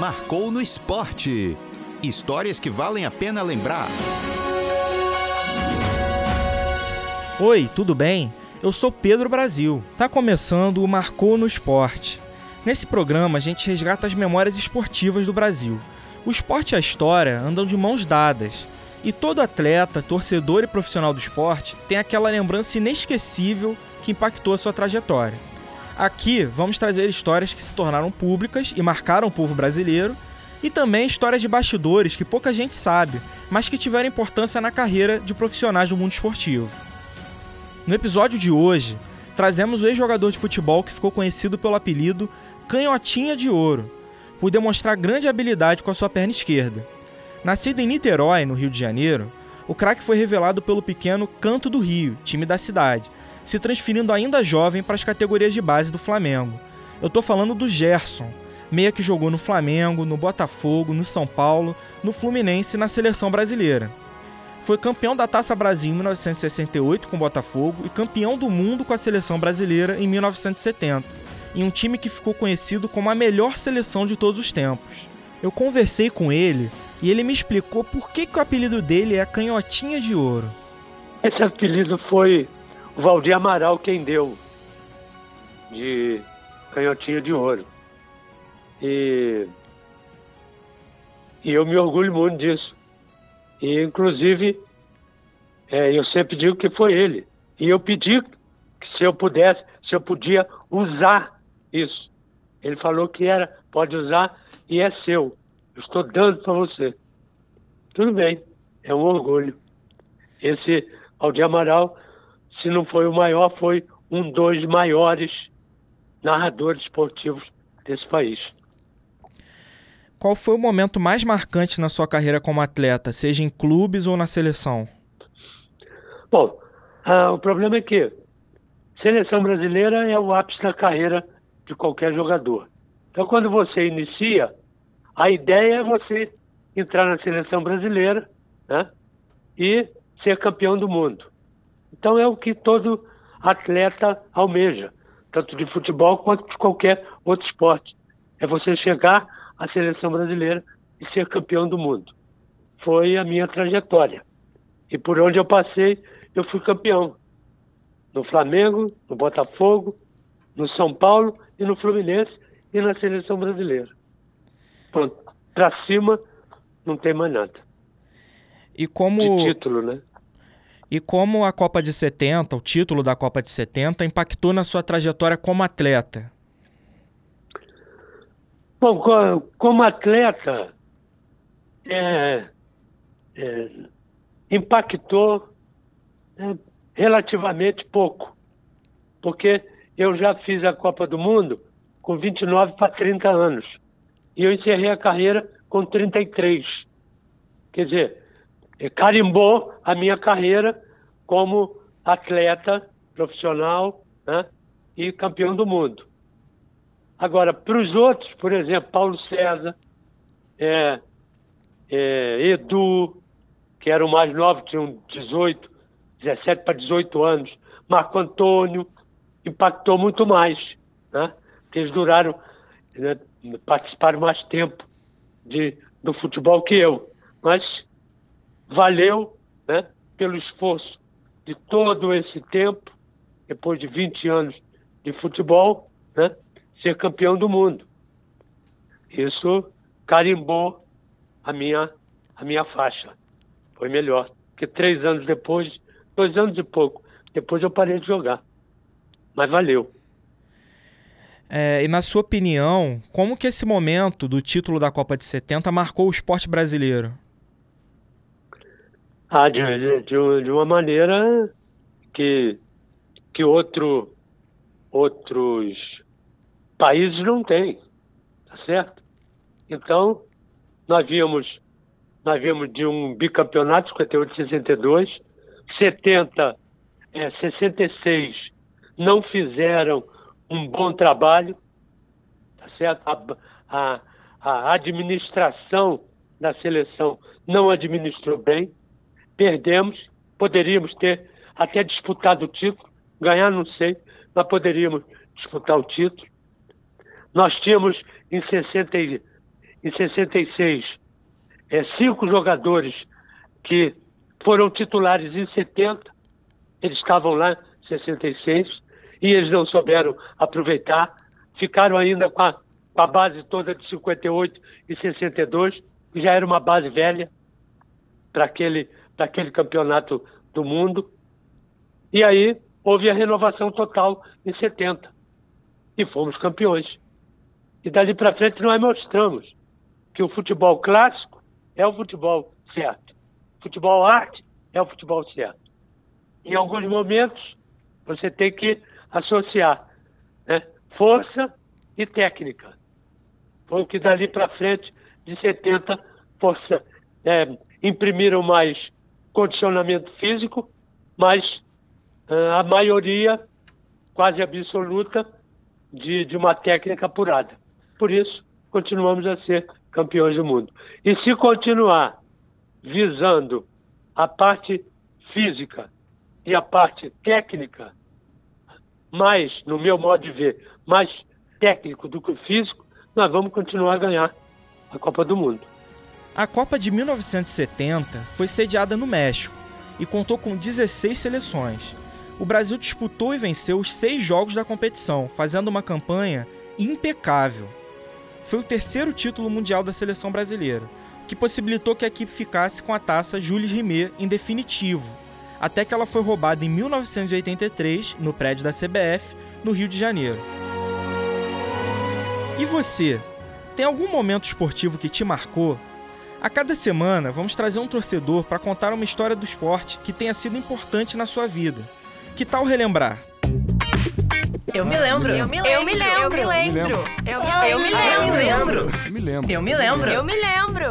marcou no esporte. Histórias que valem a pena lembrar. Oi, tudo bem? Eu sou Pedro Brasil. Tá começando o Marcou no Esporte. Nesse programa a gente resgata as memórias esportivas do Brasil. O esporte e a história andam de mãos dadas. E todo atleta, torcedor e profissional do esporte tem aquela lembrança inesquecível que impactou a sua trajetória. Aqui vamos trazer histórias que se tornaram públicas e marcaram o povo brasileiro, e também histórias de bastidores que pouca gente sabe, mas que tiveram importância na carreira de profissionais do mundo esportivo. No episódio de hoje, trazemos o ex-jogador de futebol que ficou conhecido pelo apelido Canhotinha de Ouro, por demonstrar grande habilidade com a sua perna esquerda. Nascido em Niterói, no Rio de Janeiro, o craque foi revelado pelo pequeno Canto do Rio, time da cidade, se transferindo ainda jovem para as categorias de base do Flamengo. Eu estou falando do Gerson, meia que jogou no Flamengo, no Botafogo, no São Paulo, no Fluminense e na seleção brasileira. Foi campeão da Taça Brasil em 1968 com o Botafogo e campeão do mundo com a seleção brasileira em 1970, em um time que ficou conhecido como a melhor seleção de todos os tempos. Eu conversei com ele e ele me explicou por que, que o apelido dele é Canhotinha de Ouro. Esse apelido foi o Valdir Amaral quem deu de canhotinha de ouro. E, e eu me orgulho muito disso. E, inclusive, é, eu sempre digo que foi ele. E eu pedi que se eu pudesse, se eu podia usar isso. Ele falou que era, pode usar e é seu. Eu estou dando para você. Tudo bem, é um orgulho. Esse Aldir Amaral se não foi o maior, foi um dos maiores narradores esportivos desse país. Qual foi o momento mais marcante na sua carreira como atleta, seja em clubes ou na seleção? Bom, ah, o problema é que seleção brasileira é o ápice da carreira de qualquer jogador. Então, quando você inicia, a ideia é você entrar na seleção brasileira né, e ser campeão do mundo. Então é o que todo atleta almeja, tanto de futebol quanto de qualquer outro esporte. É você chegar à seleção brasileira e ser campeão do mundo. Foi a minha trajetória. E por onde eu passei, eu fui campeão. No Flamengo, no Botafogo, no São Paulo e no Fluminense e na seleção brasileira. Pronto, para cima não tem mais nada. E como de título, né? E como a Copa de 70, o título da Copa de 70, impactou na sua trajetória como atleta? Bom, como atleta, é, é, impactou é, relativamente pouco, porque eu já fiz a Copa do Mundo com 29 para 30 anos e eu encerrei a carreira com 33. Quer dizer, carimbou a minha carreira como atleta profissional né, e campeão do mundo. Agora, para os outros, por exemplo, Paulo César, é, é, Edu, que eram mais novos, tinham 18, 17 para 18 anos, Marco Antônio, impactou muito mais, né? Porque eles duraram, né, participaram mais tempo de, do futebol que eu. Mas valeu né, pelo esforço de todo esse tempo, depois de 20 anos de futebol, né, ser campeão do mundo. Isso carimbou a minha, a minha faixa. Foi melhor. Porque três anos depois, dois anos e pouco, depois eu parei de jogar. Mas valeu. É, e na sua opinião, como que esse momento do título da Copa de 70 marcou o esporte brasileiro? Ah, de, de, de uma maneira que, que outro, outros países não têm, tá certo? Então, nós víamos, nós víamos de um bicampeonato, 58 62, 70, é, 66 não fizeram um bom trabalho, tá certo? A, a, a administração da seleção não administrou bem perdemos, poderíamos ter até disputado o título, ganhar não sei, mas poderíamos disputar o título. Nós tínhamos em 60 em 66, é, cinco jogadores que foram titulares em 70, eles estavam lá em 66 e eles não souberam aproveitar, ficaram ainda com a, com a base toda de 58 e 62, que já era uma base velha para aquele, aquele campeonato do mundo. E aí houve a renovação total em 70 e fomos campeões. E dali para frente nós mostramos que o futebol clássico é o futebol certo. Futebol arte é o futebol certo. Em alguns momentos, você tem que associar né, força e técnica. Foi o que dali para frente, de 70, força, é, imprimiram mais condicionamento físico, mas uh, a maioria, quase absoluta, de, de uma técnica apurada. Por isso, continuamos a ser campeões do mundo. E se continuar visando a parte física e a parte técnica, mais, no meu modo de ver, mais técnico do que físico, nós vamos continuar a ganhar a Copa do Mundo. A Copa de 1970 foi sediada no México e contou com 16 seleções. O Brasil disputou e venceu os seis jogos da competição, fazendo uma campanha impecável. Foi o terceiro título mundial da seleção brasileira, que possibilitou que a equipe ficasse com a taça Jules Rimet em definitivo, até que ela foi roubada em 1983 no prédio da CBF, no Rio de Janeiro. E você, tem algum momento esportivo que te marcou? A cada semana vamos trazer um torcedor para contar uma história do esporte que tenha sido importante na sua vida. Que tal relembrar? Eu me lembro. Eu me lembro. Eu me lembro. Eu me lembro. Eu me lembro. Eu me lembro. Eu me lembro. Eu me lembro.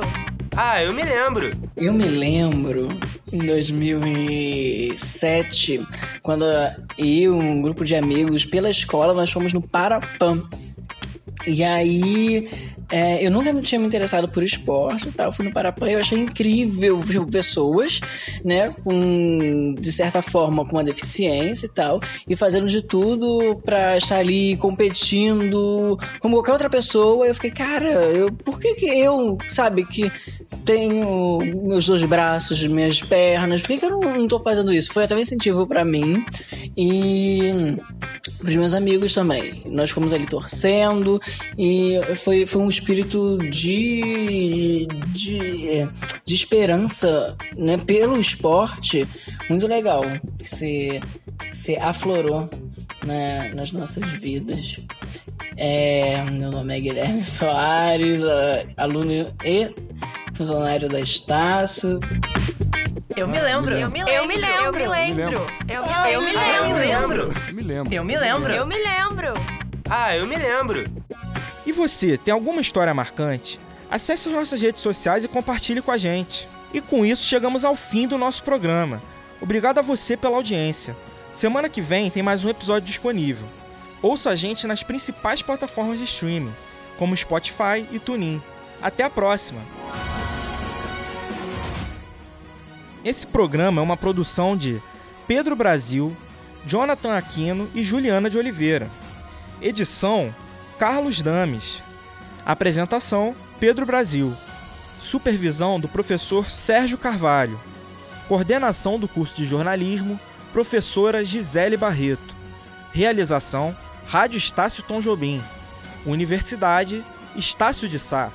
Ah, eu me lembro. Eu me lembro em 2007, quando eu e um grupo de amigos pela escola nós fomos no Parapam. E aí é, eu nunca tinha me interessado por esporte tal. Fui no Parapan e eu achei incrível tipo, pessoas, né, com, de certa forma, com uma deficiência e tal, e fazendo de tudo pra estar ali competindo como qualquer outra pessoa. Eu fiquei, cara, eu, por que, que eu, sabe, que tenho meus dois braços, minhas pernas, por que, que eu não, não tô fazendo isso? Foi até um incentivo para mim e pros meus amigos também. Nós fomos ali torcendo e foi, foi um espírito de, de, de esperança né, pelo esporte muito legal que se, se aflorou né, nas nossas vidas. É, meu nome é Guilherme Soares, aluno e funcionário da Estácio. Eu me lembro. Eu me lembro. Eu me lembro. Eu me lembro. Eu me lembro. Eu me lembro. Eu me lembro. Eu me lembro. Ah, eu me lembro. E você, tem alguma história marcante? Acesse as nossas redes sociais e compartilhe com a gente. E com isso chegamos ao fim do nosso programa. Obrigado a você pela audiência. Semana que vem tem mais um episódio disponível. Ouça a gente nas principais plataformas de streaming, como Spotify e TuneIn. Até a próxima! Esse programa é uma produção de Pedro Brasil, Jonathan Aquino e Juliana de Oliveira. Edição Carlos Dames. Apresentação: Pedro Brasil. Supervisão do professor Sérgio Carvalho. Coordenação do curso de jornalismo: professora Gisele Barreto. Realização: Rádio Estácio Tom Jobim. Universidade Estácio de Sá.